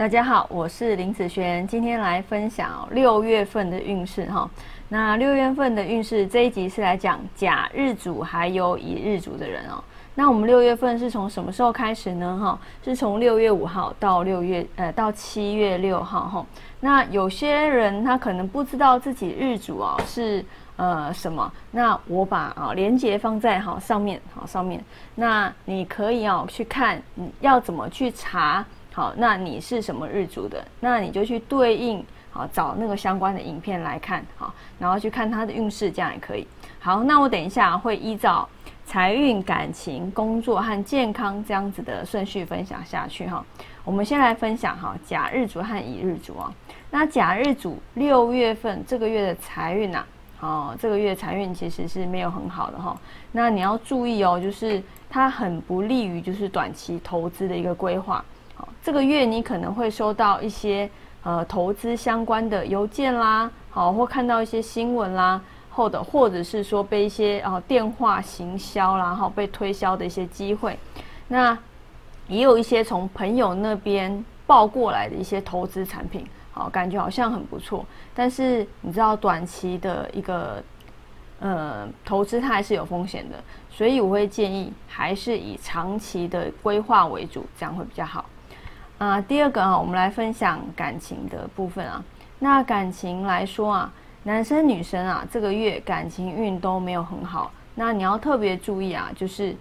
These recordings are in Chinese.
大家好，我是林子轩，今天来分享六月份的运势哈。那六月份的运势这一集是来讲甲日主还有乙日主的人哦。那我们六月份是从什么时候开始呢？哈，是从六月五号到六月呃到七月六号哈。那有些人他可能不知道自己日主啊是呃什么，那我把啊连接放在哈上面好上面，那你可以哦去看你要怎么去查。好，那你是什么日主的？那你就去对应，好找那个相关的影片来看，好，然后去看它的运势，这样也可以。好，那我等一下会依照财运、感情、工作和健康这样子的顺序分享下去哈。我们先来分享哈甲日主和乙日主啊。那甲日主六月份这个月的财运呐，哦，这个月财运其实是没有很好的哈。那你要注意哦，就是它很不利于就是短期投资的一个规划。这个月你可能会收到一些呃投资相关的邮件啦，好或看到一些新闻啦，或者或者是说被一些啊电话行销啦，哈被推销的一些机会，那也有一些从朋友那边报过来的一些投资产品，好感觉好像很不错，但是你知道短期的一个呃投资它还是有风险的，所以我会建议还是以长期的规划为主，这样会比较好。啊，第二个啊，我们来分享感情的部分啊。那感情来说啊，男生女生啊，这个月感情运都没有很好。那你要特别注意啊，就是，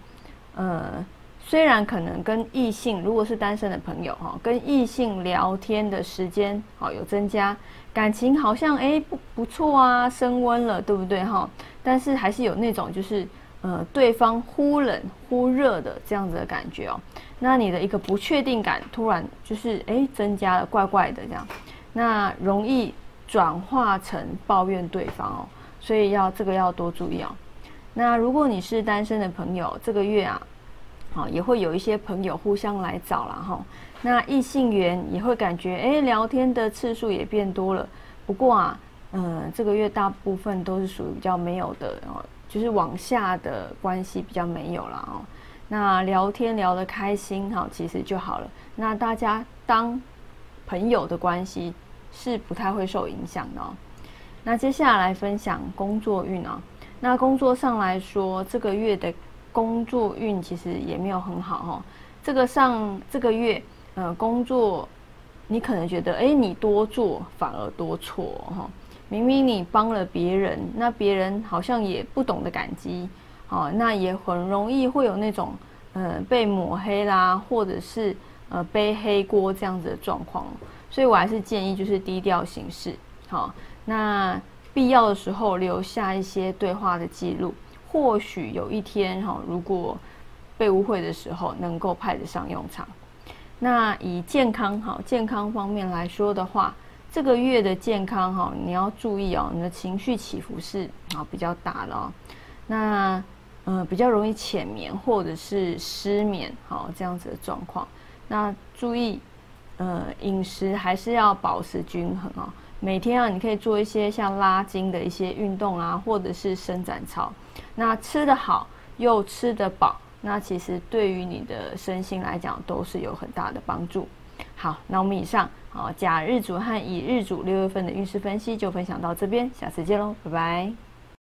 呃，虽然可能跟异性，如果是单身的朋友哈，跟异性聊天的时间好有增加，感情好像哎不不错啊，升温了，对不对哈？但是还是有那种就是。呃，对方忽冷忽热的这样子的感觉哦，那你的一个不确定感突然就是哎增加了，怪怪的这样，那容易转化成抱怨对方哦，所以要这个要多注意哦。那如果你是单身的朋友，这个月啊，好也会有一些朋友互相来找了哈，那异性缘也会感觉哎聊天的次数也变多了，不过啊，嗯，这个月大部分都是属于比较没有的哦。就是往下的关系比较没有了哦，那聊天聊得开心哈，其实就好了。那大家当朋友的关系是不太会受影响的哦。那接下来分享工作运哦，那工作上来说，这个月的工作运其实也没有很好哈。这个上这个月呃工作，你可能觉得哎你多做反而多错哈。明明你帮了别人，那别人好像也不懂得感激，哦，那也很容易会有那种，呃，被抹黑啦，或者是呃背黑锅这样子的状况，所以我还是建议就是低调行事，好，那必要的时候留下一些对话的记录，或许有一天哈，如果被误会的时候能够派得上用场。那以健康好健康方面来说的话。这个月的健康哈，你要注意哦，你的情绪起伏是啊比较大的哦，那呃比较容易浅眠或者是失眠好这样子的状况，那注意呃饮食还是要保持均衡哦，每天啊你可以做一些像拉筋的一些运动啊，或者是伸展操，那吃得好又吃得饱，那其实对于你的身心来讲都是有很大的帮助。好，那我们以上好甲日主和乙日主六月份的运势分析就分享到这边，下次见喽，拜拜。